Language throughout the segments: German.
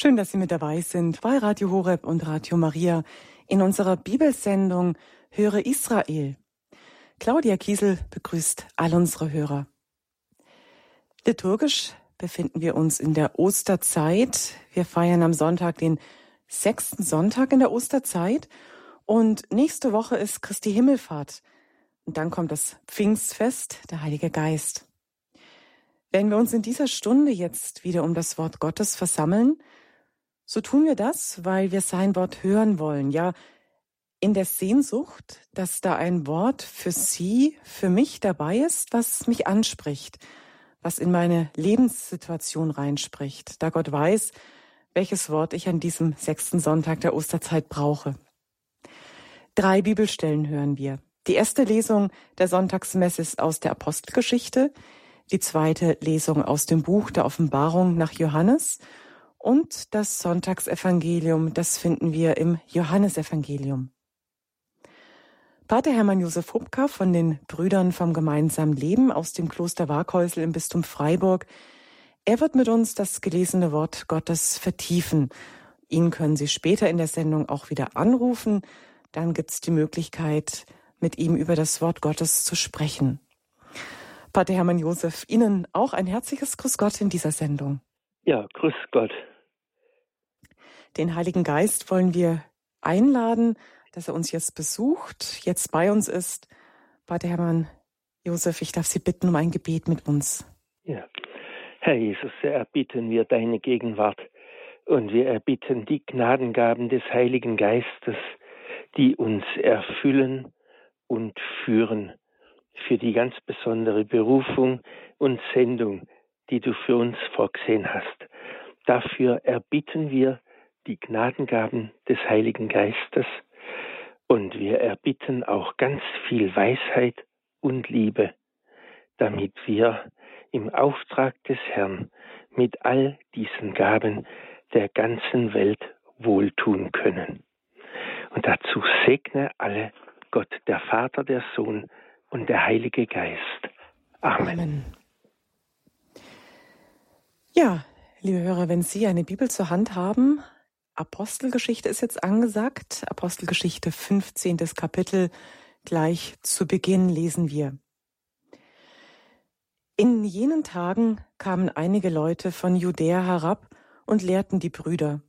Schön, dass Sie mit dabei sind bei Radio Horeb und Radio Maria in unserer Bibelsendung Höre Israel. Claudia Kiesel begrüßt all unsere Hörer. Liturgisch befinden wir uns in der Osterzeit. Wir feiern am Sonntag den sechsten Sonntag in der Osterzeit und nächste Woche ist Christi Himmelfahrt. Und dann kommt das Pfingstfest, der Heilige Geist. Wenn wir uns in dieser Stunde jetzt wieder um das Wort Gottes versammeln, so tun wir das, weil wir sein Wort hören wollen, ja, in der Sehnsucht, dass da ein Wort für Sie, für mich dabei ist, was mich anspricht, was in meine Lebenssituation reinspricht, da Gott weiß, welches Wort ich an diesem sechsten Sonntag der Osterzeit brauche. Drei Bibelstellen hören wir. Die erste Lesung der Sonntagsmesse ist aus der Apostelgeschichte, die zweite Lesung aus dem Buch der Offenbarung nach Johannes und das Sonntagsevangelium, das finden wir im Johannesevangelium. Pater Hermann Josef Hubka von den Brüdern vom gemeinsamen Leben aus dem Kloster Waghäusel im Bistum Freiburg. Er wird mit uns das gelesene Wort Gottes vertiefen. Ihn können Sie später in der Sendung auch wieder anrufen. Dann gibt es die Möglichkeit, mit ihm über das Wort Gottes zu sprechen. Pater Hermann Josef, Ihnen auch ein herzliches Grüß Gott in dieser Sendung. Ja, grüß Gott. Den Heiligen Geist wollen wir einladen, dass er uns jetzt besucht, jetzt bei uns ist. Pater Hermann Josef, ich darf Sie bitten um ein Gebet mit uns. Ja. Herr Jesus, erbitten wir deine Gegenwart und wir erbitten die Gnadengaben des Heiligen Geistes, die uns erfüllen und führen für die ganz besondere Berufung und Sendung, die du für uns vorgesehen hast. Dafür erbitten wir die Gnadengaben des Heiligen Geistes und wir erbitten auch ganz viel Weisheit und Liebe, damit wir im Auftrag des Herrn mit all diesen Gaben der ganzen Welt wohltun können. Und dazu segne alle Gott, der Vater, der Sohn und der Heilige Geist. Amen. Amen. Ja, liebe Hörer, wenn Sie eine Bibel zur Hand haben, Apostelgeschichte ist jetzt angesagt. Apostelgeschichte 15. Kapitel. Gleich zu Beginn lesen wir. In jenen Tagen kamen einige Leute von Judäa herab und lehrten die Brüder.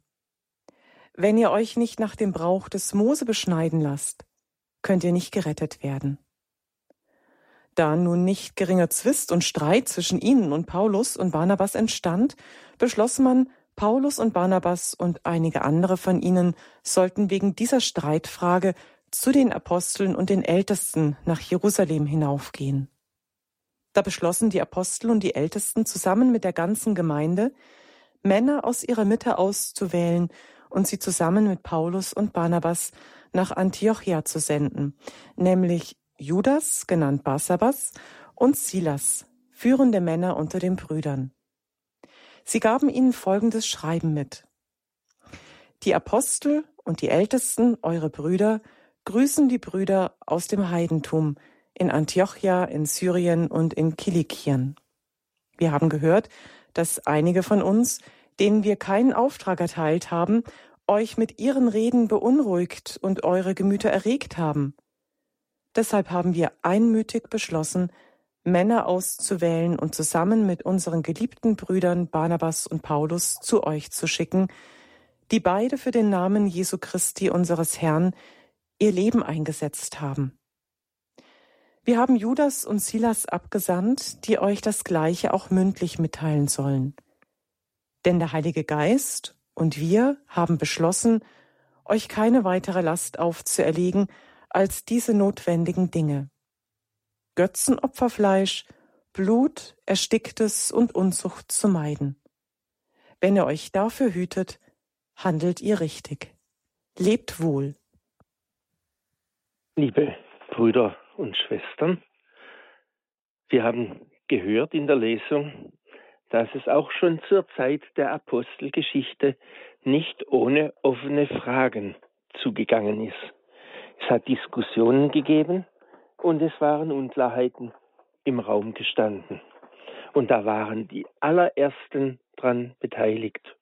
Wenn ihr euch nicht nach dem Brauch des Mose beschneiden lasst, könnt ihr nicht gerettet werden. Da nun nicht geringer Zwist und Streit zwischen ihnen und Paulus und Barnabas entstand, beschloss man, Paulus und Barnabas und einige andere von ihnen sollten wegen dieser Streitfrage zu den Aposteln und den Ältesten nach Jerusalem hinaufgehen. Da beschlossen die Apostel und die Ältesten zusammen mit der ganzen Gemeinde, Männer aus ihrer Mitte auszuwählen und sie zusammen mit Paulus und Barnabas nach Antiochia zu senden, nämlich Judas, genannt Barsabas, und Silas, führende Männer unter den Brüdern. Sie gaben ihnen folgendes Schreiben mit. Die Apostel und die Ältesten, eure Brüder, grüßen die Brüder aus dem Heidentum in Antiochia, in Syrien und in Kilikien. Wir haben gehört, dass einige von uns, denen wir keinen Auftrag erteilt haben, euch mit ihren Reden beunruhigt und eure Gemüter erregt haben. Deshalb haben wir einmütig beschlossen, Männer auszuwählen und zusammen mit unseren geliebten Brüdern Barnabas und Paulus zu euch zu schicken, die beide für den Namen Jesu Christi unseres Herrn ihr Leben eingesetzt haben. Wir haben Judas und Silas abgesandt, die euch das Gleiche auch mündlich mitteilen sollen. Denn der Heilige Geist und wir haben beschlossen, euch keine weitere Last aufzuerlegen, als diese notwendigen Dinge. Götzenopferfleisch, Blut, Ersticktes und Unzucht zu meiden. Wenn ihr euch dafür hütet, handelt ihr richtig. Lebt wohl. Liebe Brüder und Schwestern, wir haben gehört in der Lesung, dass es auch schon zur Zeit der Apostelgeschichte nicht ohne offene Fragen zugegangen ist. Es hat Diskussionen gegeben und es waren Unklarheiten im Raum gestanden. Und da waren die allerersten dran beteiligt.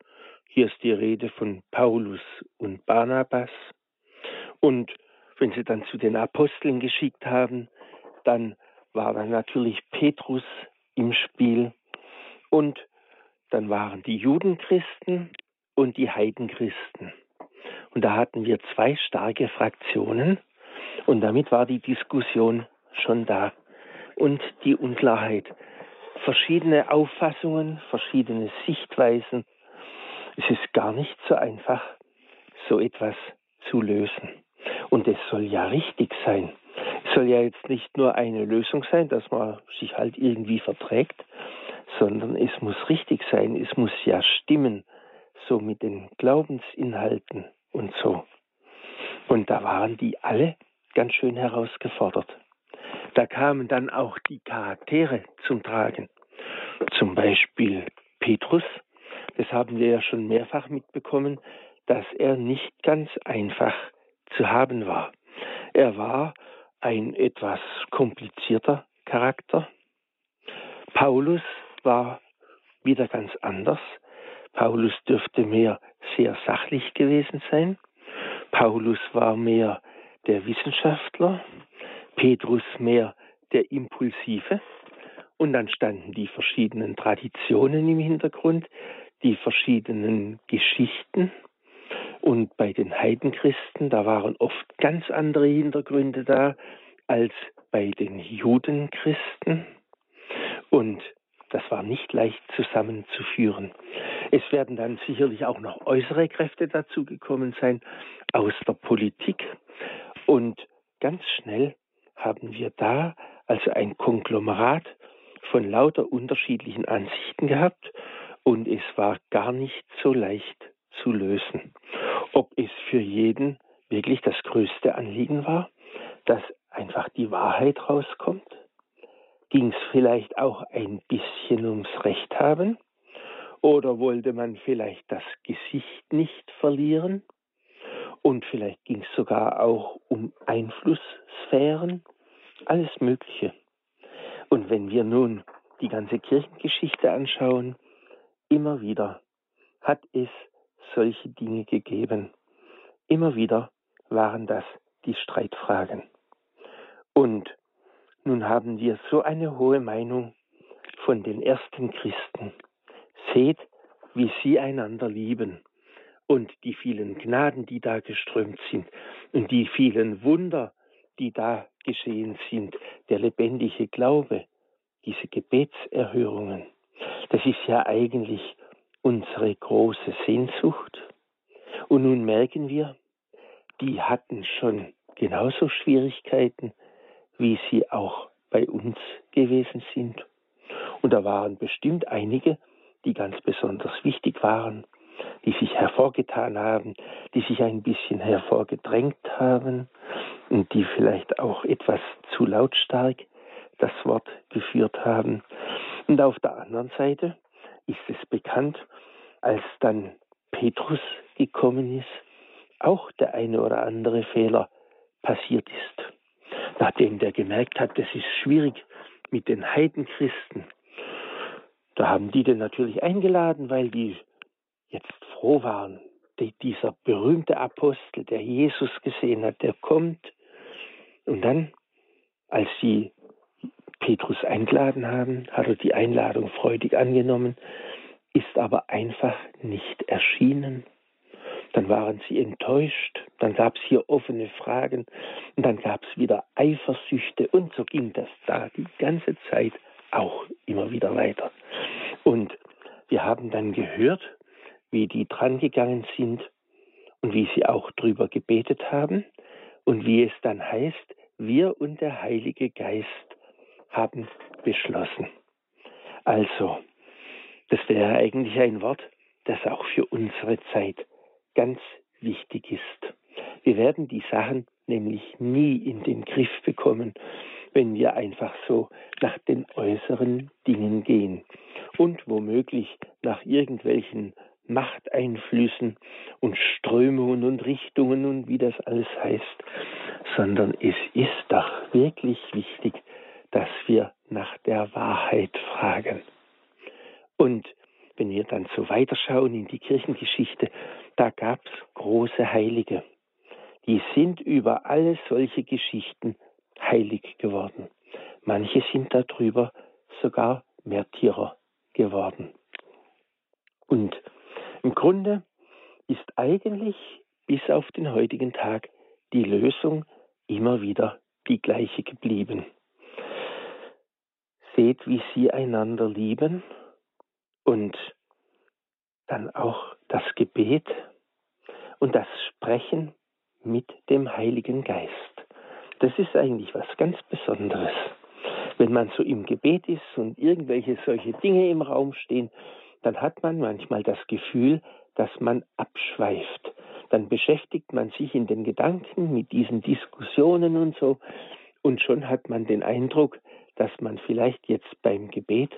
Hier ist die Rede von Paulus und Barnabas. Und wenn sie dann zu den Aposteln geschickt haben, dann war dann natürlich Petrus im Spiel und dann waren die Judenchristen und die Heidenchristen. Und da hatten wir zwei starke Fraktionen und damit war die Diskussion schon da und die Unklarheit. Verschiedene Auffassungen, verschiedene Sichtweisen. Es ist gar nicht so einfach, so etwas zu lösen. Und es soll ja richtig sein. Es soll ja jetzt nicht nur eine Lösung sein, dass man sich halt irgendwie verträgt, sondern es muss richtig sein. Es muss ja stimmen, so mit den Glaubensinhalten und so. Und da waren die alle ganz schön herausgefordert. Da kamen dann auch die Charaktere zum Tragen. Zum Beispiel Petrus, das haben wir ja schon mehrfach mitbekommen, dass er nicht ganz einfach zu haben war. Er war ein etwas komplizierter Charakter. Paulus war wieder ganz anders. Paulus dürfte mehr sehr sachlich gewesen sein. Paulus war mehr der Wissenschaftler, Petrus mehr der Impulsive. Und dann standen die verschiedenen Traditionen im Hintergrund, die verschiedenen Geschichten. Und bei den Heidenchristen, da waren oft ganz andere Hintergründe da als bei den Judenchristen. Und das war nicht leicht zusammenzuführen. Es werden dann sicherlich auch noch äußere Kräfte dazugekommen sein aus der Politik. Und ganz schnell haben wir da also ein Konglomerat von lauter unterschiedlichen Ansichten gehabt und es war gar nicht so leicht zu lösen. Ob es für jeden wirklich das größte Anliegen war, dass einfach die Wahrheit rauskommt? Ging es vielleicht auch ein bisschen ums Recht haben? Oder wollte man vielleicht das Gesicht nicht verlieren? Und vielleicht ging es sogar auch um Einflusssphären, alles Mögliche. Und wenn wir nun die ganze Kirchengeschichte anschauen, immer wieder hat es solche Dinge gegeben. Immer wieder waren das die Streitfragen. Und nun haben wir so eine hohe Meinung von den ersten Christen. Seht, wie sie einander lieben und die vielen Gnaden, die da geströmt sind und die vielen Wunder, die da geschehen sind, der lebendige Glaube, diese Gebetserhörungen. Das ist ja eigentlich unsere große Sehnsucht. Und nun merken wir, die hatten schon genauso Schwierigkeiten, wie sie auch bei uns gewesen sind. Und da waren bestimmt einige, die ganz besonders wichtig waren, die sich hervorgetan haben, die sich ein bisschen hervorgedrängt haben und die vielleicht auch etwas zu lautstark das Wort geführt haben. Und auf der anderen Seite ist es bekannt, als dann Petrus gekommen ist, auch der eine oder andere Fehler passiert ist. Nachdem der gemerkt hat, das ist schwierig mit den Heidenchristen, da haben die den natürlich eingeladen, weil die jetzt froh waren. Die, dieser berühmte Apostel, der Jesus gesehen hat, der kommt. Und dann, als sie Petrus eingeladen haben, hat er die Einladung freudig angenommen, ist aber einfach nicht erschienen. Dann waren sie enttäuscht, dann gab es hier offene Fragen und dann gab es wieder Eifersüchte und so ging das da die ganze Zeit auch immer wieder weiter. Und wir haben dann gehört, wie die drangegangen sind und wie sie auch drüber gebetet haben und wie es dann heißt, wir und der Heilige Geist haben beschlossen. Also, das wäre eigentlich ein Wort, das auch für unsere Zeit ganz wichtig ist. Wir werden die Sachen nämlich nie in den Griff bekommen, wenn wir einfach so nach den äußeren Dingen gehen und womöglich nach irgendwelchen Machteinflüssen und Strömungen und Richtungen und wie das alles heißt, sondern es ist doch wirklich wichtig, dass wir nach der Wahrheit fragen. Und wenn wir dann so weiterschauen in die Kirchengeschichte, da gab es große Heilige. Die sind über alle solche Geschichten heilig geworden. Manche sind darüber sogar Märtyrer geworden. Und im Grunde ist eigentlich bis auf den heutigen Tag die Lösung immer wieder die gleiche geblieben. Seht, wie sie einander lieben und dann auch das Gebet und das Sprechen mit dem Heiligen Geist. Das ist eigentlich was ganz Besonderes. Wenn man so im Gebet ist und irgendwelche solche Dinge im Raum stehen, dann hat man manchmal das Gefühl, dass man abschweift. Dann beschäftigt man sich in den Gedanken mit diesen Diskussionen und so und schon hat man den Eindruck, dass man vielleicht jetzt beim Gebet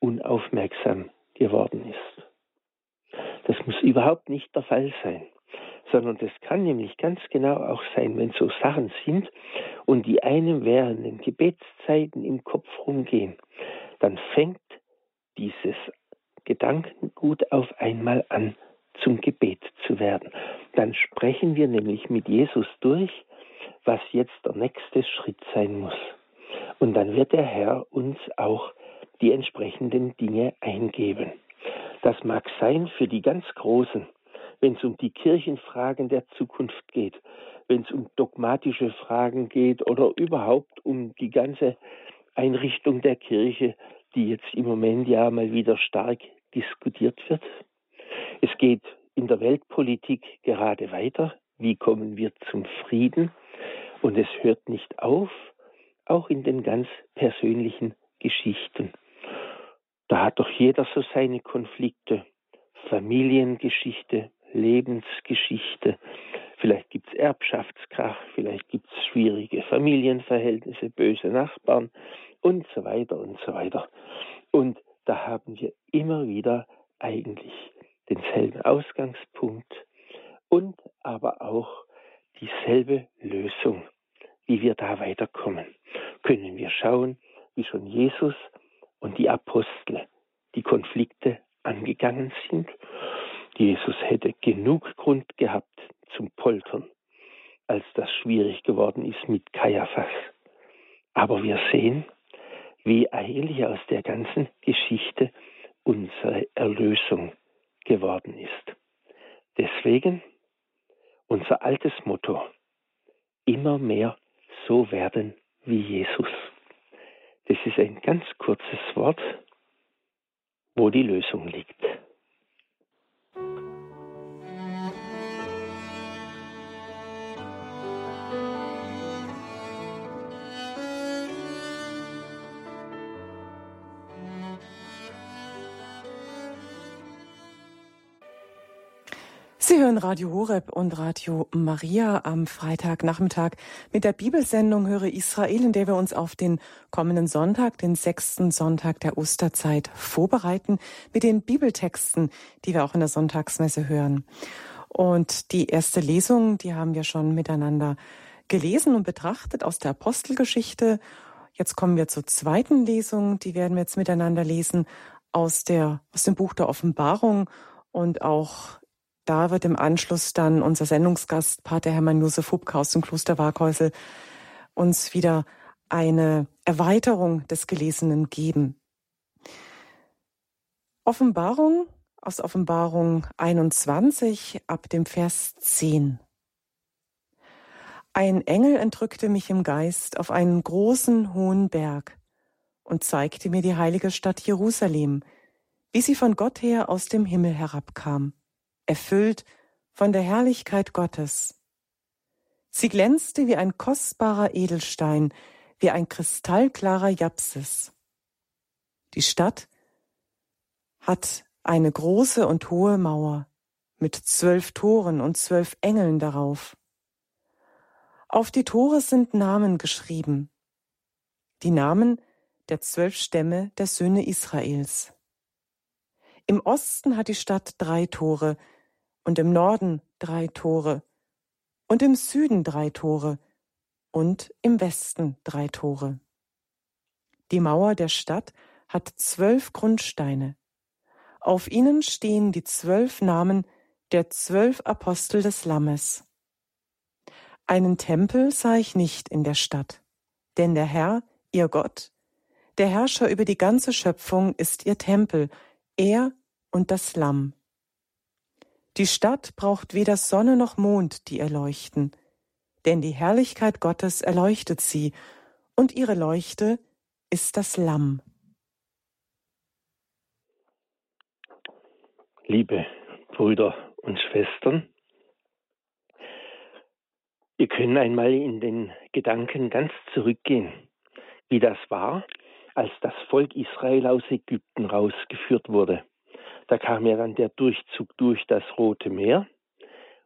unaufmerksam geworden ist. Das muss überhaupt nicht der Fall sein, sondern das kann nämlich ganz genau auch sein, wenn so Sachen sind und die einem während den Gebetszeiten im Kopf rumgehen, dann fängt dieses Gedankengut auf einmal an zum Gebet zu werden. Dann sprechen wir nämlich mit Jesus durch, was jetzt der nächste Schritt sein muss. Und dann wird der Herr uns auch die entsprechenden Dinge eingeben. Das mag sein für die ganz Großen, wenn es um die Kirchenfragen der Zukunft geht, wenn es um dogmatische Fragen geht oder überhaupt um die ganze Einrichtung der Kirche, die jetzt im Moment ja mal wieder stark diskutiert wird. Es geht in der Weltpolitik gerade weiter. Wie kommen wir zum Frieden? Und es hört nicht auf, auch in den ganz persönlichen Geschichten. Da hat doch jeder so seine Konflikte. Familiengeschichte, Lebensgeschichte. Vielleicht gibt es Erbschaftskrach, vielleicht gibt es schwierige Familienverhältnisse, böse Nachbarn und so weiter und so weiter. Und da haben wir immer wieder eigentlich denselben Ausgangspunkt und aber auch dieselbe Lösung, wie wir da weiterkommen. Können wir schauen, wie schon Jesus und die Apostel die Konflikte angegangen sind. Jesus hätte genug Grund gehabt zum Poltern, als das schwierig geworden ist mit Kaiaphas. Aber wir sehen, wie eigentlich aus der ganzen Geschichte unsere Erlösung geworden ist. Deswegen unser altes Motto, immer mehr so werden wie Jesus. Das ist ein ganz kurzes Wort, wo die Lösung liegt. Sie hören Radio Horeb und Radio Maria am Freitagnachmittag mit der Bibelsendung Höre Israel, in der wir uns auf den kommenden Sonntag, den sechsten Sonntag der Osterzeit vorbereiten mit den Bibeltexten, die wir auch in der Sonntagsmesse hören. Und die erste Lesung, die haben wir schon miteinander gelesen und betrachtet aus der Apostelgeschichte. Jetzt kommen wir zur zweiten Lesung, die werden wir jetzt miteinander lesen aus der, aus dem Buch der Offenbarung und auch da wird im Anschluss dann unser Sendungsgast, Pater Hermann Josef Hubka aus dem Kloster Waghäusel, uns wieder eine Erweiterung des Gelesenen geben. Offenbarung aus Offenbarung 21 ab dem Vers 10. Ein Engel entrückte mich im Geist auf einen großen, hohen Berg und zeigte mir die heilige Stadt Jerusalem, wie sie von Gott her aus dem Himmel herabkam erfüllt von der Herrlichkeit Gottes. Sie glänzte wie ein kostbarer Edelstein, wie ein kristallklarer Japsis. Die Stadt hat eine große und hohe Mauer mit zwölf Toren und zwölf Engeln darauf. Auf die Tore sind Namen geschrieben, die Namen der zwölf Stämme der Söhne Israels. Im Osten hat die Stadt drei Tore, und im Norden drei Tore und im Süden drei Tore und im Westen drei Tore. Die Mauer der Stadt hat zwölf Grundsteine. Auf ihnen stehen die zwölf Namen der zwölf Apostel des Lammes. Einen Tempel sah ich nicht in der Stadt, denn der Herr, ihr Gott, der Herrscher über die ganze Schöpfung ist ihr Tempel, er und das Lamm. Die Stadt braucht weder Sonne noch Mond, die erleuchten, denn die Herrlichkeit Gottes erleuchtet sie, und ihre Leuchte ist das Lamm. Liebe Brüder und Schwestern, wir können einmal in den Gedanken ganz zurückgehen, wie das war, als das Volk Israel aus Ägypten rausgeführt wurde. Da kam ja dann der Durchzug durch das Rote Meer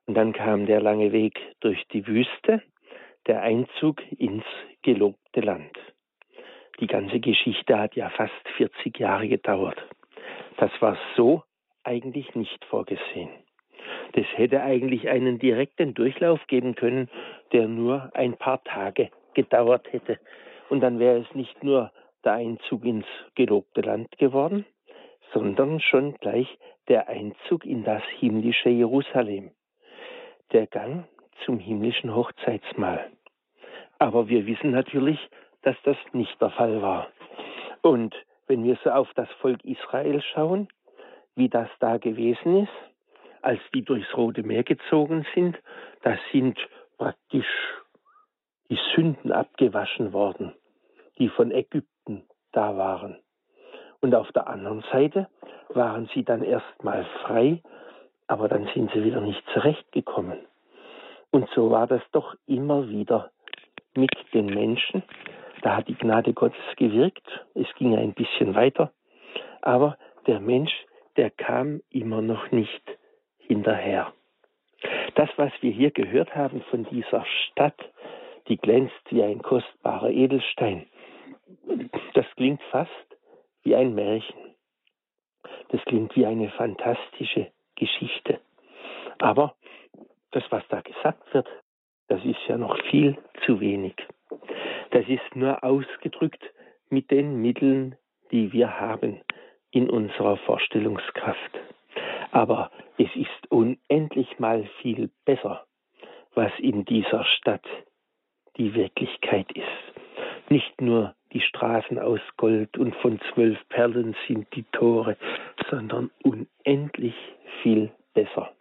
und dann kam der lange Weg durch die Wüste, der Einzug ins gelobte Land. Die ganze Geschichte hat ja fast 40 Jahre gedauert. Das war so eigentlich nicht vorgesehen. Das hätte eigentlich einen direkten Durchlauf geben können, der nur ein paar Tage gedauert hätte. Und dann wäre es nicht nur der Einzug ins gelobte Land geworden, sondern schon gleich der Einzug in das himmlische Jerusalem, der Gang zum himmlischen Hochzeitsmahl. Aber wir wissen natürlich, dass das nicht der Fall war. Und wenn wir so auf das Volk Israel schauen, wie das da gewesen ist, als die durchs Rote Meer gezogen sind, da sind praktisch die Sünden abgewaschen worden, die von Ägypten da waren. Und auf der anderen Seite waren sie dann erstmal frei, aber dann sind sie wieder nicht zurechtgekommen. Und so war das doch immer wieder mit den Menschen. Da hat die Gnade Gottes gewirkt. Es ging ein bisschen weiter. Aber der Mensch, der kam immer noch nicht hinterher. Das, was wir hier gehört haben von dieser Stadt, die glänzt wie ein kostbarer Edelstein, das klingt fast wie ein Märchen. Das klingt wie eine fantastische Geschichte. Aber das, was da gesagt wird, das ist ja noch viel zu wenig. Das ist nur ausgedrückt mit den Mitteln, die wir haben in unserer Vorstellungskraft. Aber es ist unendlich mal viel besser, was in dieser Stadt die Wirklichkeit ist. Nicht nur die Straßen aus Gold und von zwölf Perlen sind die Tore, sondern unendlich viel besser.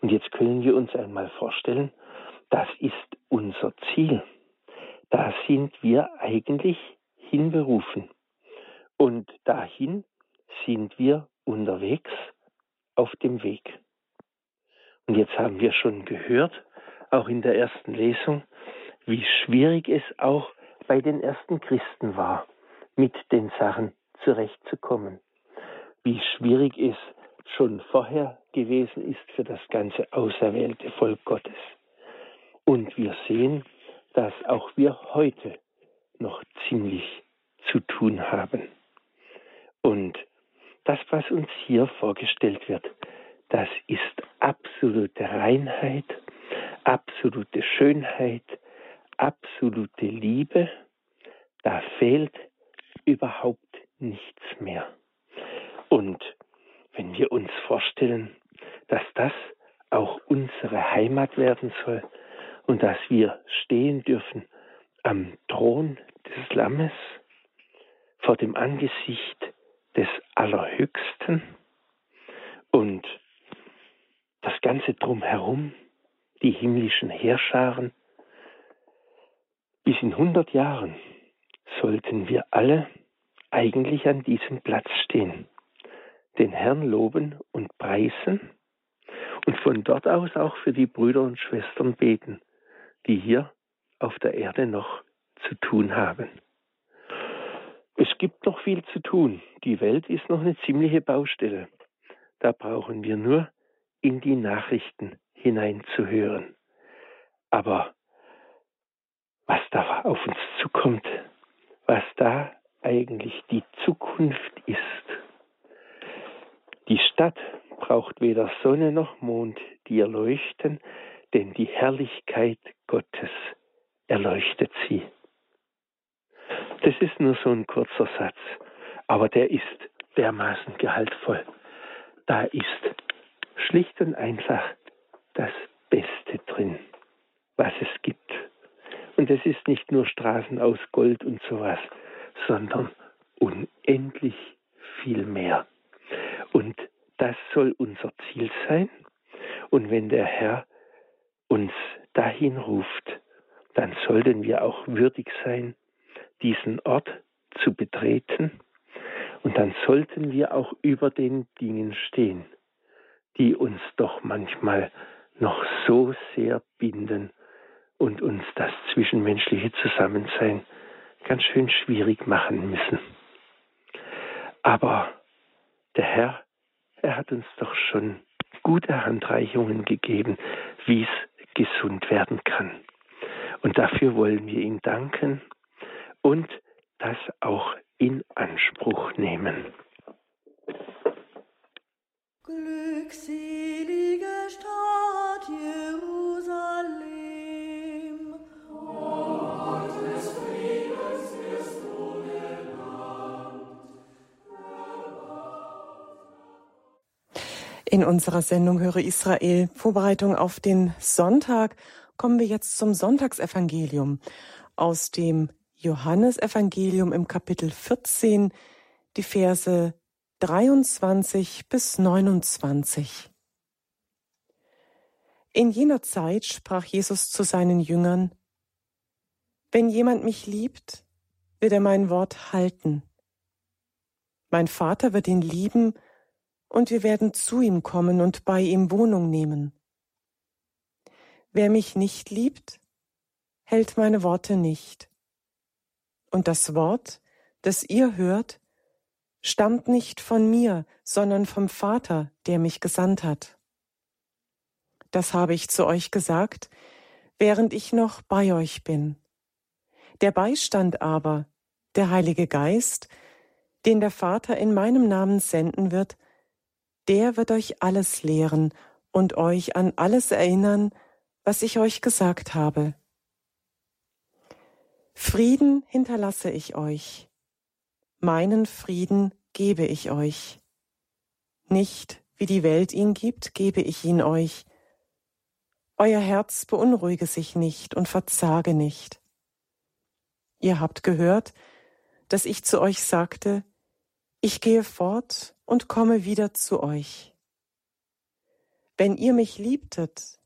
Und jetzt können wir uns einmal vorstellen, das ist unser Ziel. Da sind wir eigentlich hinberufen. Und dahin sind wir unterwegs auf dem Weg. Und jetzt haben wir schon gehört, auch in der ersten Lesung, wie schwierig es auch bei den ersten Christen war, mit den Sachen zurechtzukommen. Wie schwierig es schon vorher gewesen ist für das ganze auserwählte Volk Gottes. Und wir sehen, dass auch wir heute noch ziemlich zu tun haben. Und das, was uns hier vorgestellt wird, das ist absolute Reinheit, absolute Schönheit, absolute Liebe. Da fehlt überhaupt nichts mehr. Und wenn wir uns vorstellen, dass das auch unsere Heimat werden soll und dass wir stehen dürfen am Thron des Lammes vor dem Angesicht des Allerhöchsten und das Ganze drumherum, die himmlischen Heerscharen. Bis in 100 Jahren sollten wir alle eigentlich an diesem Platz stehen, den Herrn loben und preisen und von dort aus auch für die Brüder und Schwestern beten, die hier auf der Erde noch zu tun haben. Es gibt noch viel zu tun. Die Welt ist noch eine ziemliche Baustelle. Da brauchen wir nur in die Nachrichten hineinzuhören. Aber was da auf uns zukommt, was da eigentlich die Zukunft ist. Die Stadt braucht weder Sonne noch Mond, die erleuchten, denn die Herrlichkeit Gottes erleuchtet sie. Das ist nur so ein kurzer Satz, aber der ist dermaßen gehaltvoll. da ist schlicht und einfach das Beste drin, was es gibt. Und es ist nicht nur Straßen aus Gold und sowas, sondern unendlich viel mehr. Und das soll unser Ziel sein. Und wenn der Herr uns dahin ruft, dann sollten wir auch würdig sein, diesen Ort zu betreten. Und dann sollten wir auch über den Dingen stehen, die uns doch manchmal noch so sehr binden und uns das zwischenmenschliche Zusammensein ganz schön schwierig machen müssen. Aber der Herr, er hat uns doch schon gute Handreichungen gegeben, wie es gesund werden kann. Und dafür wollen wir ihm danken und das auch in Anspruch nehmen. Glückselige Stadt Jerusalem. In unserer Sendung Höre Israel, Vorbereitung auf den Sonntag, kommen wir jetzt zum Sonntagsevangelium aus dem Johannesevangelium im Kapitel 14, die Verse 23 bis 29. In jener Zeit sprach Jesus zu seinen Jüngern, Wenn jemand mich liebt, wird er mein Wort halten. Mein Vater wird ihn lieben, und wir werden zu ihm kommen und bei ihm Wohnung nehmen. Wer mich nicht liebt, hält meine Worte nicht. Und das Wort, das ihr hört, stammt nicht von mir, sondern vom Vater, der mich gesandt hat. Das habe ich zu euch gesagt, während ich noch bei euch bin. Der Beistand aber, der Heilige Geist, den der Vater in meinem Namen senden wird, der wird euch alles lehren und euch an alles erinnern, was ich euch gesagt habe. Frieden hinterlasse ich euch, Meinen Frieden gebe ich euch. Nicht wie die Welt ihn gibt, gebe ich ihn euch. Euer Herz beunruhige sich nicht und verzage nicht. Ihr habt gehört, dass ich zu euch sagte, ich gehe fort und komme wieder zu euch. Wenn ihr mich liebtet,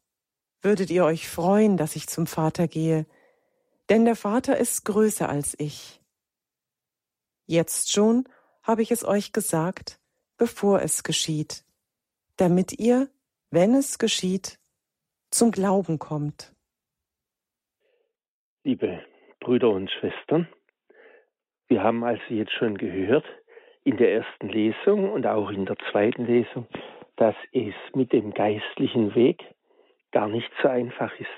würdet ihr euch freuen, dass ich zum Vater gehe, denn der Vater ist größer als ich. Jetzt schon habe ich es euch gesagt, bevor es geschieht, damit ihr, wenn es geschieht, zum Glauben kommt. Liebe Brüder und Schwestern, wir haben also jetzt schon gehört in der ersten Lesung und auch in der zweiten Lesung, dass es mit dem geistlichen Weg gar nicht so einfach ist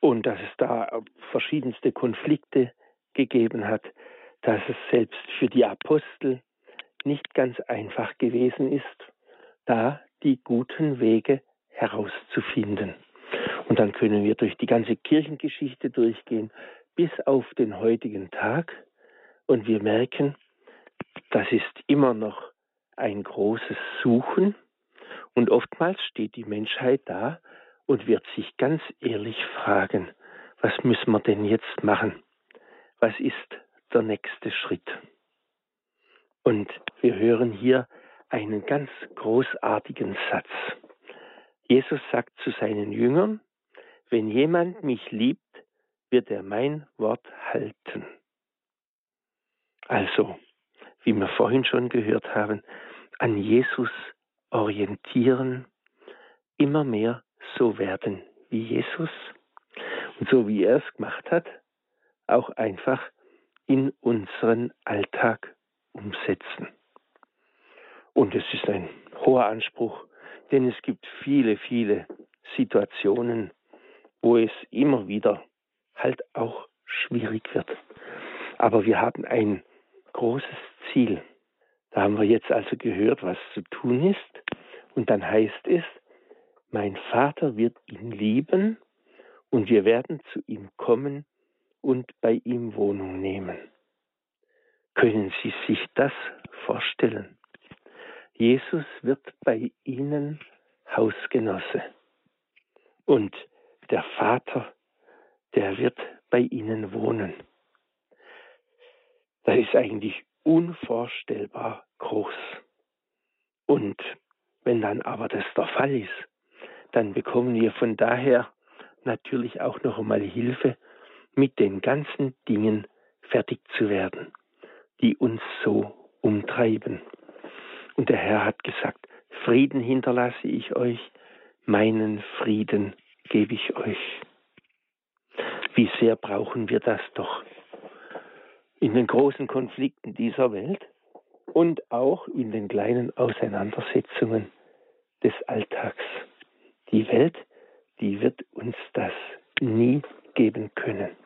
und dass es da verschiedenste Konflikte gegeben hat, dass es selbst für die Apostel nicht ganz einfach gewesen ist, da die guten Wege herauszufinden. Und dann können wir durch die ganze Kirchengeschichte durchgehen bis auf den heutigen Tag und wir merken, das ist immer noch ein großes Suchen und oftmals steht die Menschheit da und wird sich ganz ehrlich fragen, was müssen wir denn jetzt machen? Was ist der nächste Schritt. Und wir hören hier einen ganz großartigen Satz. Jesus sagt zu seinen Jüngern, wenn jemand mich liebt, wird er mein Wort halten. Also, wie wir vorhin schon gehört haben, an Jesus orientieren, immer mehr so werden wie Jesus und so wie er es gemacht hat, auch einfach in unseren Alltag umsetzen. Und es ist ein hoher Anspruch, denn es gibt viele, viele Situationen, wo es immer wieder halt auch schwierig wird. Aber wir haben ein großes Ziel. Da haben wir jetzt also gehört, was zu tun ist. Und dann heißt es, mein Vater wird ihn lieben und wir werden zu ihm kommen und bei ihm Wohnung nehmen. Können Sie sich das vorstellen? Jesus wird bei ihnen Hausgenosse. Und der Vater, der wird bei ihnen wohnen. Das ist eigentlich unvorstellbar groß. Und wenn dann aber das der Fall ist, dann bekommen wir von daher natürlich auch noch einmal Hilfe, mit den ganzen Dingen fertig zu werden, die uns so umtreiben. Und der Herr hat gesagt, Frieden hinterlasse ich euch, meinen Frieden gebe ich euch. Wie sehr brauchen wir das doch in den großen Konflikten dieser Welt und auch in den kleinen Auseinandersetzungen des Alltags. Die Welt, die wird uns das nie geben können.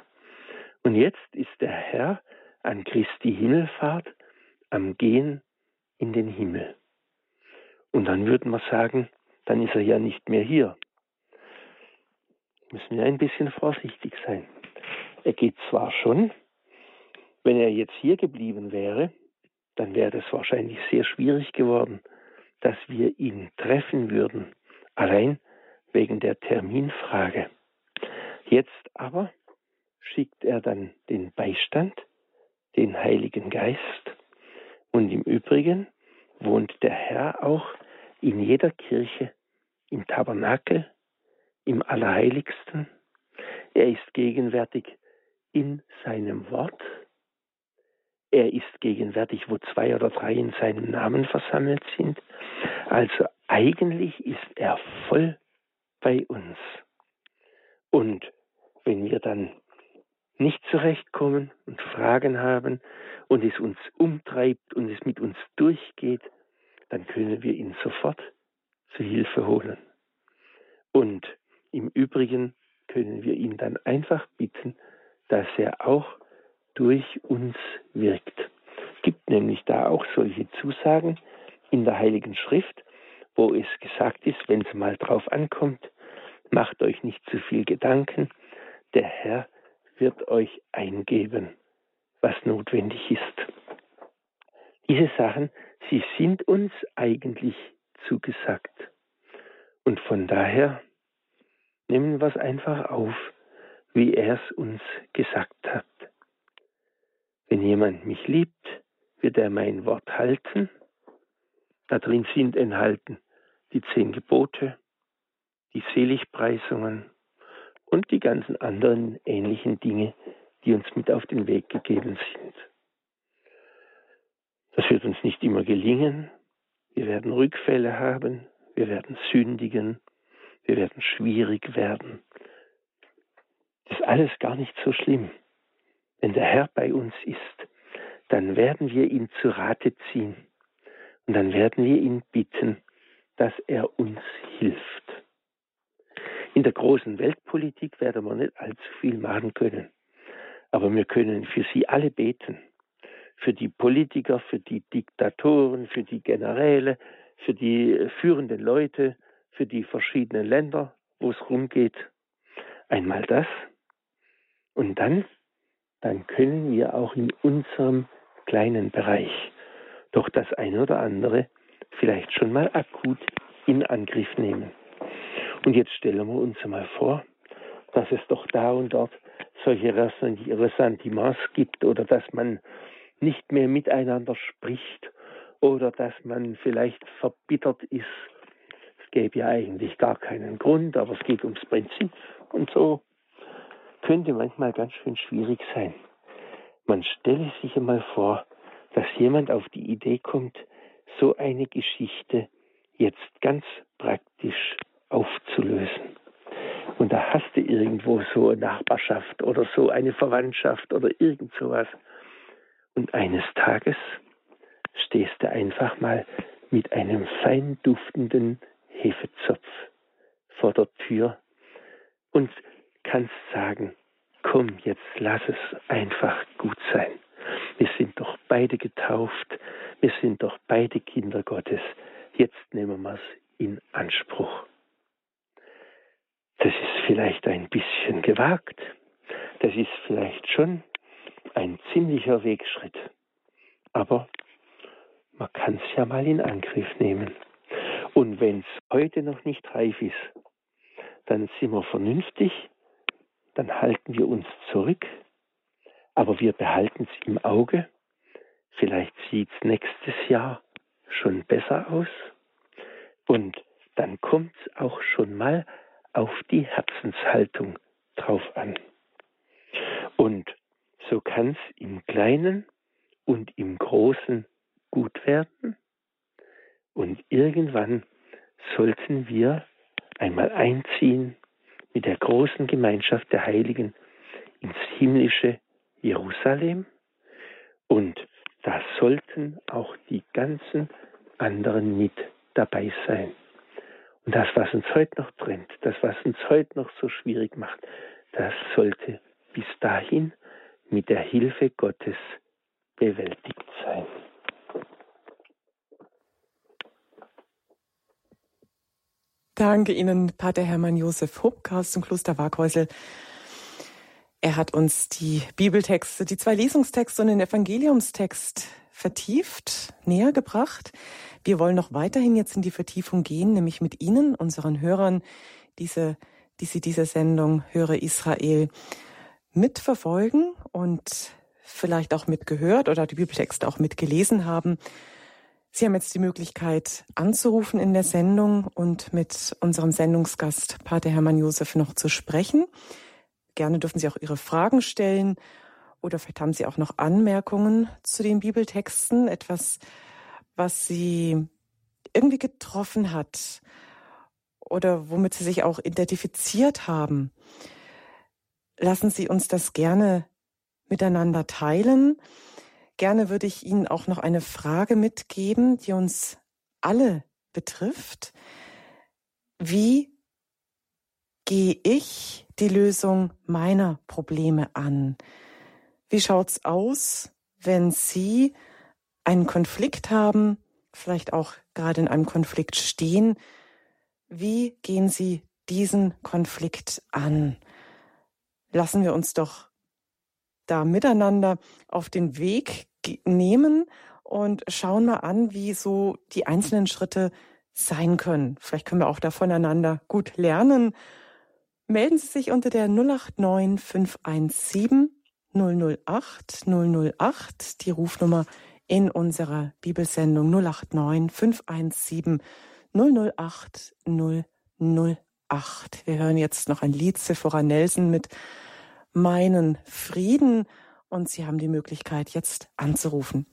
Und jetzt ist der Herr an Christi Himmelfahrt am Gehen in den Himmel. Und dann würden wir sagen, dann ist er ja nicht mehr hier. Müssen wir ein bisschen vorsichtig sein. Er geht zwar schon, wenn er jetzt hier geblieben wäre, dann wäre es wahrscheinlich sehr schwierig geworden, dass wir ihn treffen würden, allein wegen der Terminfrage. Jetzt aber schickt er dann den Beistand, den Heiligen Geist, und im Übrigen wohnt der Herr auch in jeder Kirche, im Tabernakel, im Allerheiligsten. Er ist gegenwärtig in seinem Wort. Er ist gegenwärtig, wo zwei oder drei in seinem Namen versammelt sind. Also eigentlich ist er voll bei uns. Und wenn wir dann nicht zurechtkommen und Fragen haben und es uns umtreibt und es mit uns durchgeht, dann können wir ihn sofort zu Hilfe holen. Und im Übrigen können wir ihn dann einfach bitten, dass er auch durch uns wirkt. Es gibt nämlich da auch solche Zusagen in der Heiligen Schrift, wo es gesagt ist, wenn es mal drauf ankommt, macht euch nicht zu viel Gedanken, der Herr wird euch eingeben, was notwendig ist. Diese Sachen, sie sind uns eigentlich zugesagt. Und von daher nehmen wir es einfach auf, wie er es uns gesagt hat. Wenn jemand mich liebt, wird er mein Wort halten. Da drin sind enthalten die zehn Gebote, die Seligpreisungen und die ganzen anderen ähnlichen Dinge, die uns mit auf den Weg gegeben sind. Das wird uns nicht immer gelingen. Wir werden Rückfälle haben, wir werden sündigen, wir werden schwierig werden. Das ist alles gar nicht so schlimm. Wenn der Herr bei uns ist, dann werden wir ihn zu Rate ziehen und dann werden wir ihn bitten, dass er uns hilft. In der großen Weltpolitik werden wir nicht allzu viel machen können, aber wir können für sie alle beten. Für die Politiker, für die Diktatoren, für die Generäle, für die führenden Leute, für die verschiedenen Länder, wo es rumgeht. Einmal das. Und dann, dann können wir auch in unserem kleinen Bereich doch das eine oder andere vielleicht schon mal akut in Angriff nehmen. Und jetzt stellen wir uns mal vor, dass es doch da und dort solche Ressentiments gibt oder dass man nicht mehr miteinander spricht oder dass man vielleicht verbittert ist. Es gäbe ja eigentlich gar keinen Grund, aber es geht ums Prinzip und so könnte manchmal ganz schön schwierig sein. Man stelle sich einmal vor, dass jemand auf die Idee kommt, so eine Geschichte jetzt ganz praktisch aufzulösen. Und da hast du irgendwo so eine Nachbarschaft oder so eine Verwandtschaft oder irgend sowas. Und eines Tages stehst du einfach mal mit einem fein duftenden Hefezopf vor der Tür und kannst sagen, komm, jetzt lass es einfach gut sein. Wir sind doch beide getauft, wir sind doch beide Kinder Gottes. Jetzt nehmen wir es in Anspruch. Das ist vielleicht ein bisschen gewagt, das ist vielleicht schon ein ziemlicher Wegschritt. Aber man kann es ja mal in Angriff nehmen. Und wenn es heute noch nicht reif ist, dann sind wir vernünftig, dann halten wir uns zurück, aber wir behalten es im Auge. Vielleicht sieht es nächstes Jahr schon besser aus. Und dann kommt es auch schon mal auf die Herzenshaltung drauf an. Und so kann es im Kleinen und im Großen gut werden. Und irgendwann sollten wir einmal einziehen mit der großen Gemeinschaft der Heiligen ins himmlische Jerusalem. Und da sollten auch die ganzen anderen mit dabei sein. Und das, was uns heute noch trennt, das, was uns heute noch so schwierig macht, das sollte bis dahin mit der Hilfe Gottes bewältigt sein. Danke Ihnen, Pater Hermann Josef Hubka aus dem Kloster Waghäusel. Er hat uns die Bibeltexte, die zwei Lesungstexte und den Evangeliumstext vertieft, näher gebracht. Wir wollen noch weiterhin jetzt in die Vertiefung gehen, nämlich mit Ihnen, unseren Hörern, diese, die Sie diese Sendung Höre Israel mitverfolgen und vielleicht auch mitgehört oder die Bibeltexte auch mitgelesen haben. Sie haben jetzt die Möglichkeit anzurufen in der Sendung und mit unserem Sendungsgast Pater Hermann Josef noch zu sprechen. Gerne dürfen Sie auch Ihre Fragen stellen oder vielleicht haben Sie auch noch Anmerkungen zu den Bibeltexten, etwas, was Sie irgendwie getroffen hat oder womit Sie sich auch identifiziert haben. Lassen Sie uns das gerne miteinander teilen. Gerne würde ich Ihnen auch noch eine Frage mitgeben, die uns alle betrifft. Wie gehe ich die Lösung meiner Probleme an? Wie schaut's aus, wenn Sie einen Konflikt haben, vielleicht auch gerade in einem Konflikt stehen? Wie gehen Sie diesen Konflikt an? lassen wir uns doch da miteinander auf den Weg nehmen und schauen mal an, wie so die einzelnen Schritte sein können. Vielleicht können wir auch da voneinander gut lernen. Melden Sie sich unter der 089 517 008 008, die Rufnummer in unserer Bibelsendung 089 517 008 008. 8. Wir hören jetzt noch ein Lied Sephora Nelson mit Meinen Frieden und Sie haben die Möglichkeit jetzt anzurufen.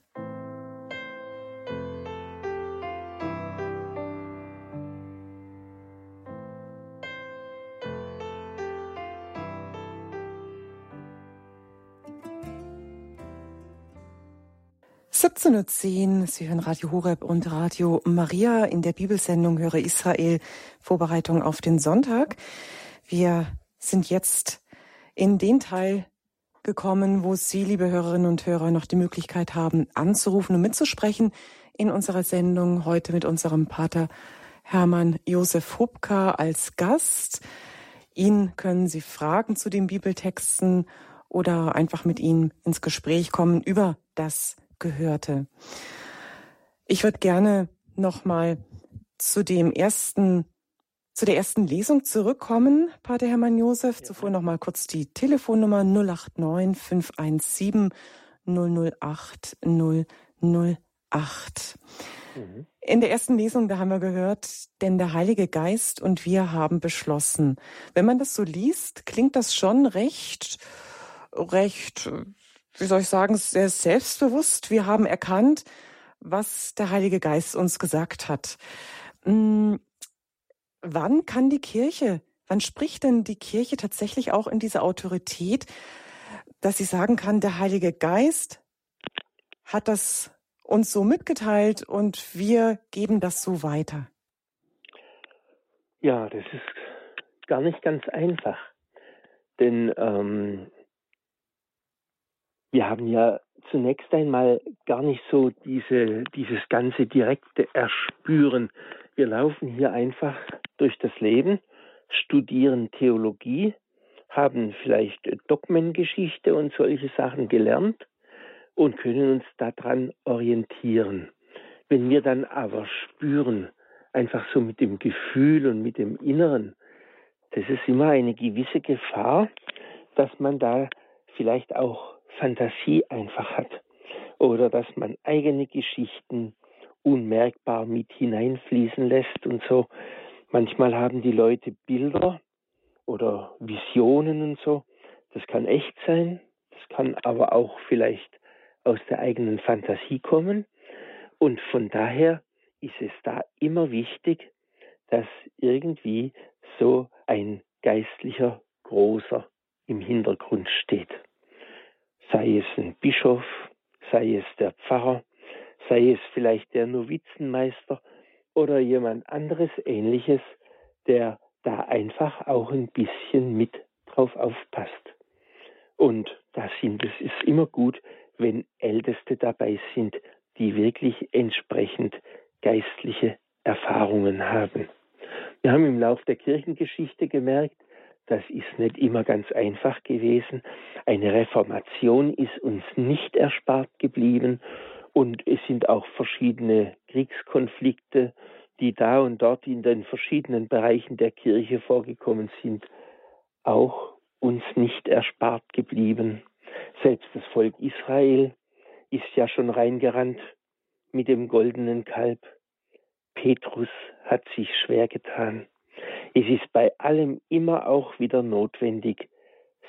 17.10 Uhr, Sie hören Radio Horeb und Radio Maria in der Bibelsendung Höre Israel, Vorbereitung auf den Sonntag. Wir sind jetzt in den Teil gekommen, wo Sie, liebe Hörerinnen und Hörer, noch die Möglichkeit haben, anzurufen und mitzusprechen in unserer Sendung heute mit unserem Pater Hermann Josef Hubka als Gast. Ihn können Sie fragen zu den Bibeltexten oder einfach mit ihm ins Gespräch kommen über das gehörte. Ich würde gerne nochmal zu dem ersten, zu der ersten Lesung zurückkommen, Pater Hermann Josef. Zuvor nochmal kurz die Telefonnummer 089 517 008 008. In der ersten Lesung, da haben wir gehört, denn der Heilige Geist und wir haben beschlossen. Wenn man das so liest, klingt das schon recht, recht wie soll ich sagen, sehr selbstbewusst. Wir haben erkannt, was der Heilige Geist uns gesagt hat. Hm, wann kann die Kirche, wann spricht denn die Kirche tatsächlich auch in dieser Autorität, dass sie sagen kann, der Heilige Geist hat das uns so mitgeteilt und wir geben das so weiter? Ja, das ist gar nicht ganz einfach. Denn ähm, wir haben ja zunächst einmal gar nicht so diese, dieses ganze direkte Erspüren. Wir laufen hier einfach durch das Leben, studieren Theologie, haben vielleicht Dogmengeschichte und solche Sachen gelernt und können uns daran orientieren. Wenn wir dann aber spüren, einfach so mit dem Gefühl und mit dem Inneren, das ist immer eine gewisse Gefahr, dass man da vielleicht auch Fantasie einfach hat oder dass man eigene Geschichten unmerkbar mit hineinfließen lässt und so. Manchmal haben die Leute Bilder oder Visionen und so. Das kann echt sein, das kann aber auch vielleicht aus der eigenen Fantasie kommen. Und von daher ist es da immer wichtig, dass irgendwie so ein geistlicher Großer im Hintergrund steht. Sei es ein Bischof, sei es der Pfarrer, sei es vielleicht der Novizenmeister oder jemand anderes ähnliches, der da einfach auch ein bisschen mit drauf aufpasst. Und da sind es ist immer gut, wenn Älteste dabei sind, die wirklich entsprechend geistliche Erfahrungen haben. Wir haben im Lauf der Kirchengeschichte gemerkt, das ist nicht immer ganz einfach gewesen. Eine Reformation ist uns nicht erspart geblieben und es sind auch verschiedene Kriegskonflikte, die da und dort in den verschiedenen Bereichen der Kirche vorgekommen sind, auch uns nicht erspart geblieben. Selbst das Volk Israel ist ja schon reingerannt mit dem goldenen Kalb. Petrus hat sich schwer getan. Es ist bei allem immer auch wieder notwendig,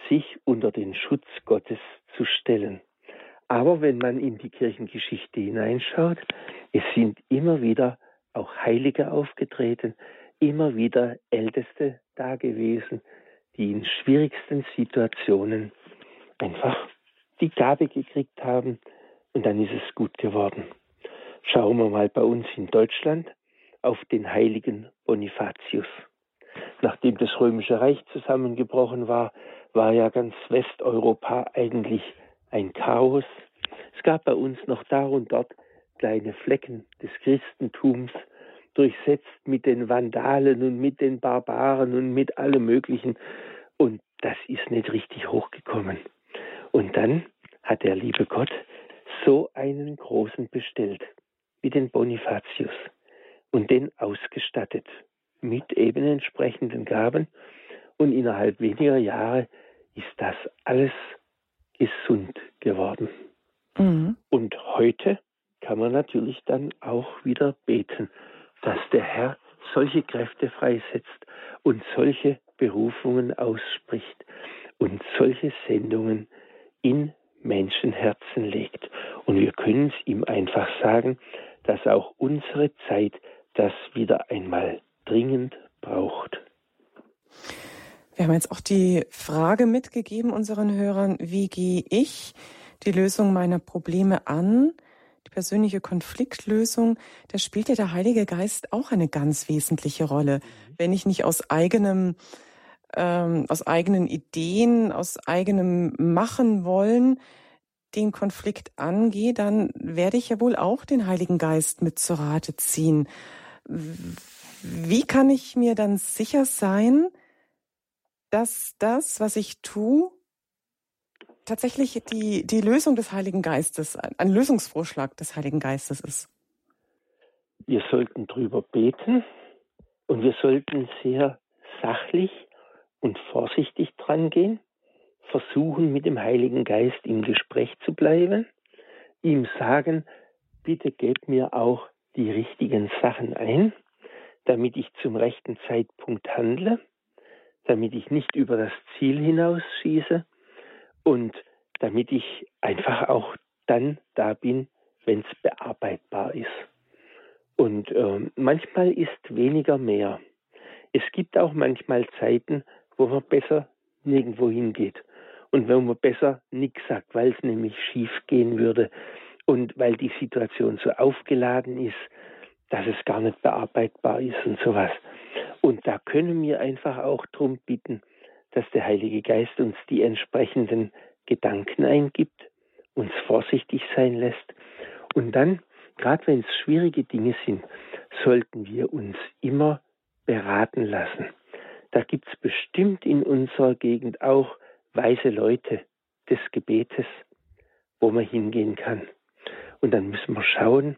sich unter den Schutz Gottes zu stellen. Aber wenn man in die Kirchengeschichte hineinschaut, es sind immer wieder auch Heilige aufgetreten, immer wieder Älteste da gewesen, die in schwierigsten Situationen einfach die Gabe gekriegt haben und dann ist es gut geworden. Schauen wir mal bei uns in Deutschland auf den heiligen Bonifatius. Nachdem das römische Reich zusammengebrochen war, war ja ganz Westeuropa eigentlich ein Chaos. Es gab bei uns noch da und dort kleine Flecken des Christentums, durchsetzt mit den Vandalen und mit den Barbaren und mit allem Möglichen. Und das ist nicht richtig hochgekommen. Und dann hat der liebe Gott so einen großen bestellt, wie den Bonifatius, und den ausgestattet mit eben entsprechenden Gaben. Und innerhalb weniger Jahre ist das alles gesund geworden. Mhm. Und heute kann man natürlich dann auch wieder beten, dass der Herr solche Kräfte freisetzt und solche Berufungen ausspricht und solche Sendungen in Menschenherzen legt. Und wir können es ihm einfach sagen, dass auch unsere Zeit das wieder einmal dringend braucht. Wir haben jetzt auch die Frage mitgegeben unseren Hörern, wie gehe ich die Lösung meiner Probleme an? Die persönliche Konfliktlösung, da spielt ja der Heilige Geist auch eine ganz wesentliche Rolle. Wenn ich nicht aus eigenem, ähm, aus eigenen Ideen, aus eigenem Machen wollen den Konflikt angehe, dann werde ich ja wohl auch den Heiligen Geist mit zur Rate ziehen. Wie kann ich mir dann sicher sein, dass das, was ich tue, tatsächlich die, die Lösung des Heiligen Geistes, ein Lösungsvorschlag des Heiligen Geistes ist? Wir sollten drüber beten und wir sollten sehr sachlich und vorsichtig dran gehen, versuchen mit dem Heiligen Geist im Gespräch zu bleiben, ihm sagen, bitte gebt mir auch die richtigen Sachen ein, damit ich zum rechten Zeitpunkt handle, damit ich nicht über das Ziel hinausschieße und damit ich einfach auch dann da bin, wenn es bearbeitbar ist. Und äh, manchmal ist weniger mehr. Es gibt auch manchmal Zeiten, wo man besser nirgendwo hingeht und wo man besser nichts sagt, weil es nämlich schief gehen würde und weil die Situation so aufgeladen ist, dass es gar nicht bearbeitbar ist und sowas. Und da können wir einfach auch darum bitten, dass der Heilige Geist uns die entsprechenden Gedanken eingibt, uns vorsichtig sein lässt. Und dann, gerade wenn es schwierige Dinge sind, sollten wir uns immer beraten lassen. Da gibt es bestimmt in unserer Gegend auch weise Leute des Gebetes, wo man hingehen kann. Und dann müssen wir schauen,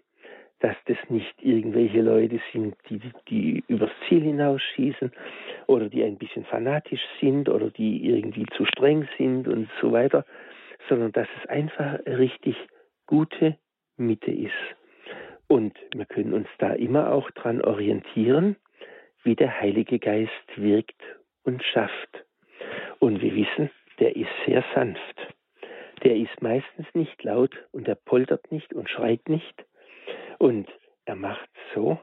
dass das nicht irgendwelche Leute sind, die, die übers Ziel hinausschießen oder die ein bisschen fanatisch sind oder die irgendwie zu streng sind und so weiter, sondern dass es einfach richtig gute Mitte ist. Und wir können uns da immer auch dran orientieren, wie der Heilige Geist wirkt und schafft. Und wir wissen, der ist sehr sanft. Der ist meistens nicht laut und er poltert nicht und schreit nicht. Und er macht so,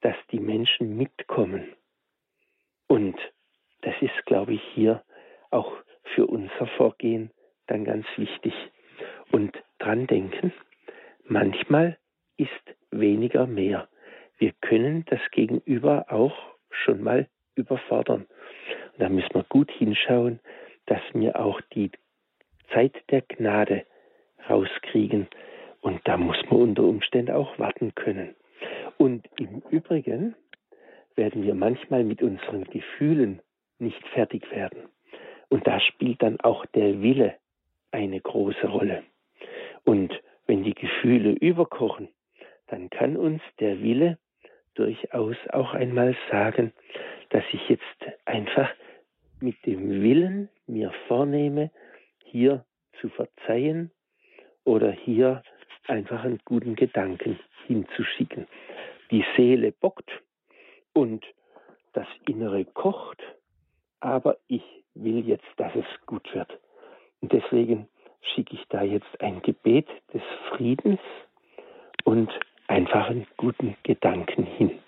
dass die Menschen mitkommen. Und das ist, glaube ich, hier auch für unser Vorgehen dann ganz wichtig. Und dran denken, manchmal ist weniger mehr. Wir können das Gegenüber auch schon mal überfordern. Und da müssen wir gut hinschauen, dass wir auch die Zeit der Gnade rauskriegen. Und da muss man unter Umständen auch warten können. Und im Übrigen werden wir manchmal mit unseren Gefühlen nicht fertig werden. Und da spielt dann auch der Wille eine große Rolle. Und wenn die Gefühle überkochen, dann kann uns der Wille durchaus auch einmal sagen, dass ich jetzt einfach mit dem Willen mir vornehme, hier zu verzeihen oder hier einfach einen guten Gedanken hinzuschicken. Die Seele bockt und das Innere kocht, aber ich will jetzt, dass es gut wird. Und deswegen schicke ich da jetzt ein Gebet des Friedens und einfach einen guten Gedanken hin.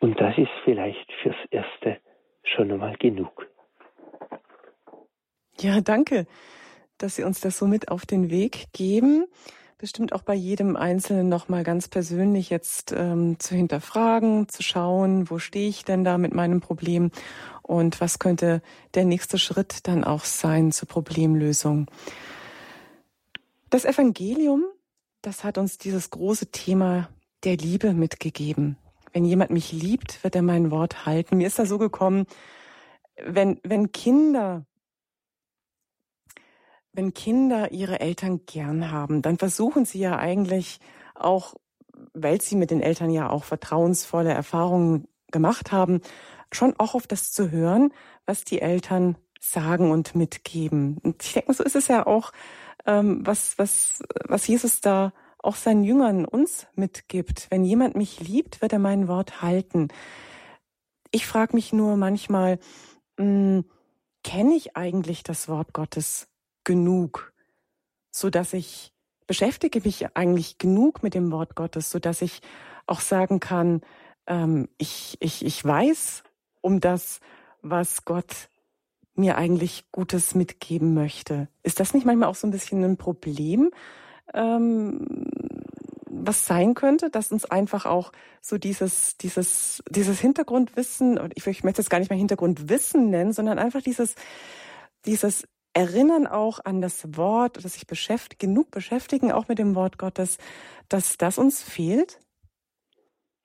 Und das ist vielleicht fürs Erste schon einmal genug. Ja, danke, dass Sie uns das so mit auf den Weg geben. Bestimmt auch bei jedem Einzelnen nochmal ganz persönlich jetzt ähm, zu hinterfragen, zu schauen, wo stehe ich denn da mit meinem Problem und was könnte der nächste Schritt dann auch sein zur Problemlösung. Das Evangelium, das hat uns dieses große Thema der Liebe mitgegeben. Wenn jemand mich liebt, wird er mein Wort halten. Mir ist da so gekommen, wenn, wenn Kinder, wenn Kinder ihre Eltern gern haben, dann versuchen sie ja eigentlich auch, weil sie mit den Eltern ja auch vertrauensvolle Erfahrungen gemacht haben, schon auch auf das zu hören, was die Eltern sagen und mitgeben. Und ich denke, so ist es ja auch ähm, was, was, was Jesus da auch seinen Jüngern uns mitgibt. Wenn jemand mich liebt, wird er mein Wort halten. Ich frage mich nur manchmal, hm, kenne ich eigentlich das Wort Gottes genug, so dass ich beschäftige mich eigentlich genug mit dem Wort Gottes, so dass ich auch sagen kann, ähm, ich, ich, ich weiß um das, was Gott mir eigentlich Gutes mitgeben möchte. Ist das nicht manchmal auch so ein bisschen ein Problem, ähm, was sein könnte, dass uns einfach auch so dieses, dieses, dieses Hintergrundwissen, ich, ich möchte es gar nicht mehr Hintergrundwissen nennen, sondern einfach dieses, dieses Erinnern auch an das Wort, dass sich beschäftigt, genug beschäftigen, auch mit dem Wort Gottes, dass das uns fehlt?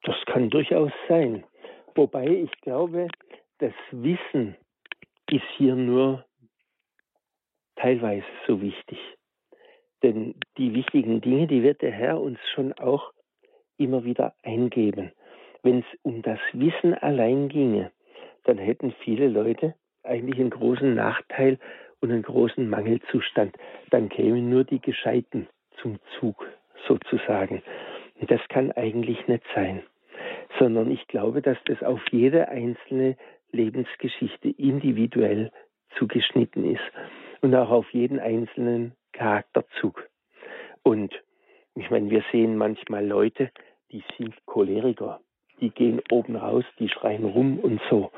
Das kann durchaus sein. Wobei ich glaube, das Wissen ist hier nur teilweise so wichtig. Denn die wichtigen Dinge, die wird der Herr uns schon auch immer wieder eingeben. Wenn es um das Wissen allein ginge, dann hätten viele Leute eigentlich einen großen Nachteil und einen großen Mangelzustand. Dann kämen nur die Gescheiten zum Zug sozusagen. Und das kann eigentlich nicht sein, sondern ich glaube, dass das auf jede einzelne Lebensgeschichte individuell zugeschnitten ist und auch auf jeden einzelnen Charakterzug. Und ich meine, wir sehen manchmal Leute, die sind Choleriker, die gehen oben raus, die schreien rum und so.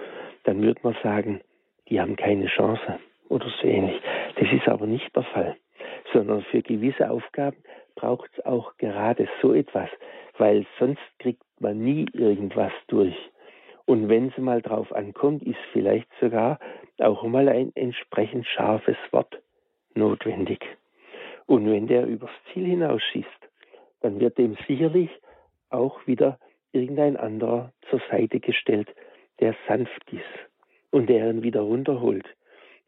Dann würde man sagen, die haben keine Chance oder so ähnlich. Das ist aber nicht der Fall, sondern für gewisse Aufgaben braucht es auch gerade so etwas, weil sonst kriegt man nie irgendwas durch. Und wenn es mal drauf ankommt, ist vielleicht sogar auch mal ein entsprechend scharfes Wort notwendig. Und wenn der übers Ziel hinausschießt, dann wird dem sicherlich auch wieder irgendein anderer zur Seite gestellt, der sanft ist und der ihn wieder runterholt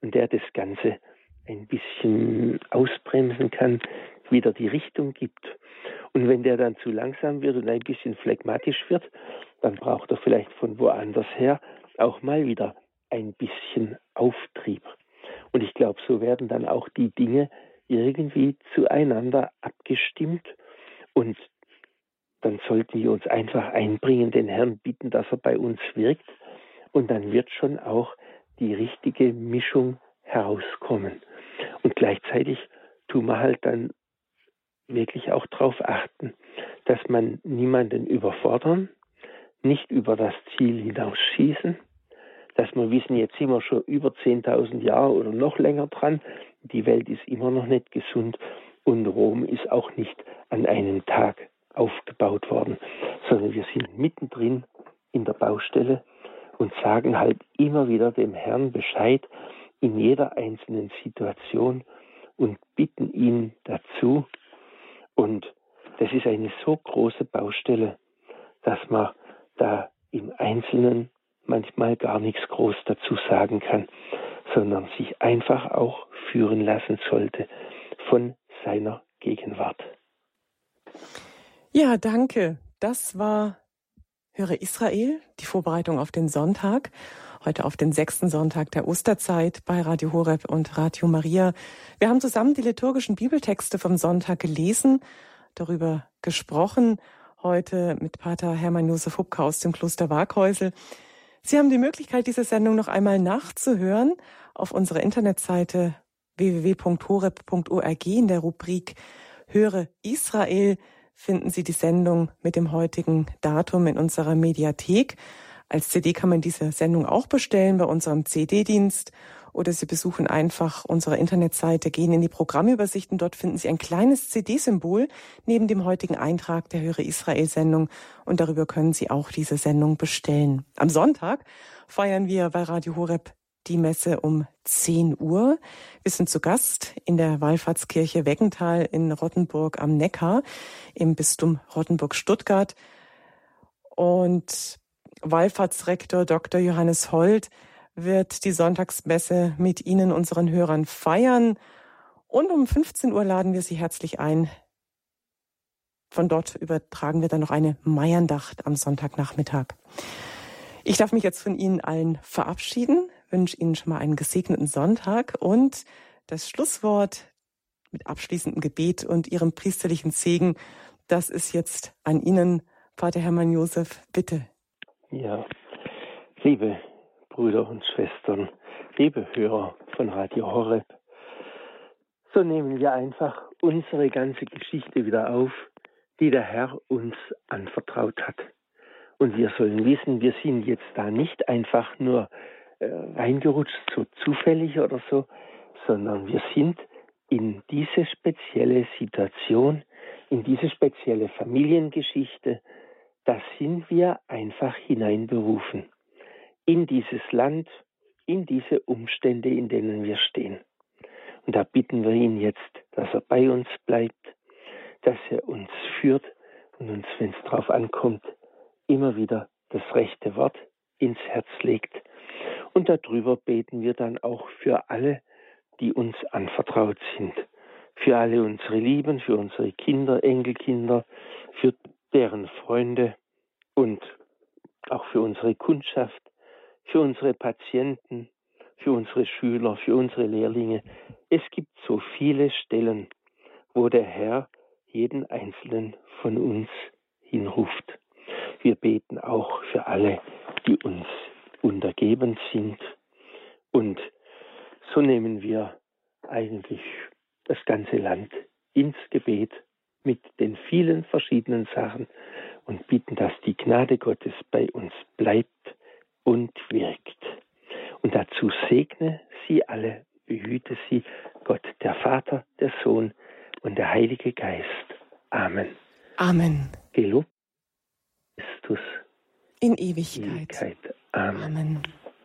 und der das Ganze ein bisschen ausbremsen kann, wieder die Richtung gibt. Und wenn der dann zu langsam wird und ein bisschen phlegmatisch wird, dann braucht er vielleicht von woanders her auch mal wieder ein bisschen Auftrieb. Und ich glaube, so werden dann auch die Dinge irgendwie zueinander abgestimmt und dann sollten wir uns einfach einbringen, den Herrn bitten, dass er bei uns wirkt und dann wird schon auch die richtige Mischung herauskommen. Und gleichzeitig tun wir halt dann wirklich auch darauf achten, dass man niemanden überfordern, nicht über das Ziel hinausschießen, dass wir wissen, jetzt sind wir schon über 10.000 Jahre oder noch länger dran, die Welt ist immer noch nicht gesund und Rom ist auch nicht an einem Tag aufgebaut worden, sondern wir sind mittendrin in der Baustelle und sagen halt immer wieder dem Herrn Bescheid in jeder einzelnen Situation und bitten ihn dazu. Und das ist eine so große Baustelle, dass man da im Einzelnen manchmal gar nichts groß dazu sagen kann, sondern sich einfach auch führen lassen sollte von seiner Gegenwart. Ja, danke. Das war Höre Israel, die Vorbereitung auf den Sonntag. Heute auf den sechsten Sonntag der Osterzeit bei Radio Horeb und Radio Maria. Wir haben zusammen die liturgischen Bibeltexte vom Sonntag gelesen, darüber gesprochen. Heute mit Pater Hermann Josef Hubka aus dem Kloster Waghäusel. Sie haben die Möglichkeit, diese Sendung noch einmal nachzuhören auf unserer Internetseite www.horeb.org in der Rubrik Höre Israel finden Sie die Sendung mit dem heutigen Datum in unserer Mediathek. Als CD kann man diese Sendung auch bestellen bei unserem CD-Dienst oder Sie besuchen einfach unsere Internetseite, gehen in die Programmübersicht und dort finden Sie ein kleines CD-Symbol neben dem heutigen Eintrag der Höre Israel-Sendung und darüber können Sie auch diese Sendung bestellen. Am Sonntag feiern wir bei Radio Horeb die Messe um 10 Uhr. Wir sind zu Gast in der Wallfahrtskirche Weckental in Rottenburg am Neckar im Bistum Rottenburg-Stuttgart. Und Wallfahrtsrektor Dr. Johannes Holt wird die Sonntagsmesse mit Ihnen, unseren Hörern, feiern. Und um 15 Uhr laden wir Sie herzlich ein. Von dort übertragen wir dann noch eine Meierndacht am Sonntagnachmittag. Ich darf mich jetzt von Ihnen allen verabschieden, wünsche Ihnen schon mal einen gesegneten Sonntag und das Schlusswort mit abschließendem Gebet und Ihrem priesterlichen Segen, das ist jetzt an Ihnen, Vater Hermann Josef, bitte. Ja, liebe Brüder und Schwestern, liebe Hörer von Radio Horeb, so nehmen wir einfach unsere ganze Geschichte wieder auf, die der Herr uns anvertraut hat. Und wir sollen wissen, wir sind jetzt da nicht einfach nur reingerutscht, so zufällig oder so, sondern wir sind in diese spezielle Situation, in diese spezielle Familiengeschichte, da sind wir einfach hineinberufen in dieses Land, in diese Umstände, in denen wir stehen. Und da bitten wir ihn jetzt, dass er bei uns bleibt, dass er uns führt und uns, wenn es drauf ankommt, immer wieder das rechte Wort ins Herz legt. Und darüber beten wir dann auch für alle, die uns anvertraut sind. Für alle unsere Lieben, für unsere Kinder, Enkelkinder, für deren Freunde und auch für unsere Kundschaft, für unsere Patienten, für unsere Schüler, für unsere Lehrlinge. Es gibt so viele Stellen, wo der Herr jeden einzelnen von uns hinruft. Wir beten auch für alle, die uns untergeben sind. Und so nehmen wir eigentlich das ganze Land ins Gebet mit den vielen verschiedenen Sachen und bitten, dass die Gnade Gottes bei uns bleibt und wirkt. Und dazu segne sie alle, behüte sie Gott, der Vater, der Sohn und der Heilige Geist. Amen. Amen. Gelobt Christus in Ewigkeit. Ewigkeit. Amen. Amen.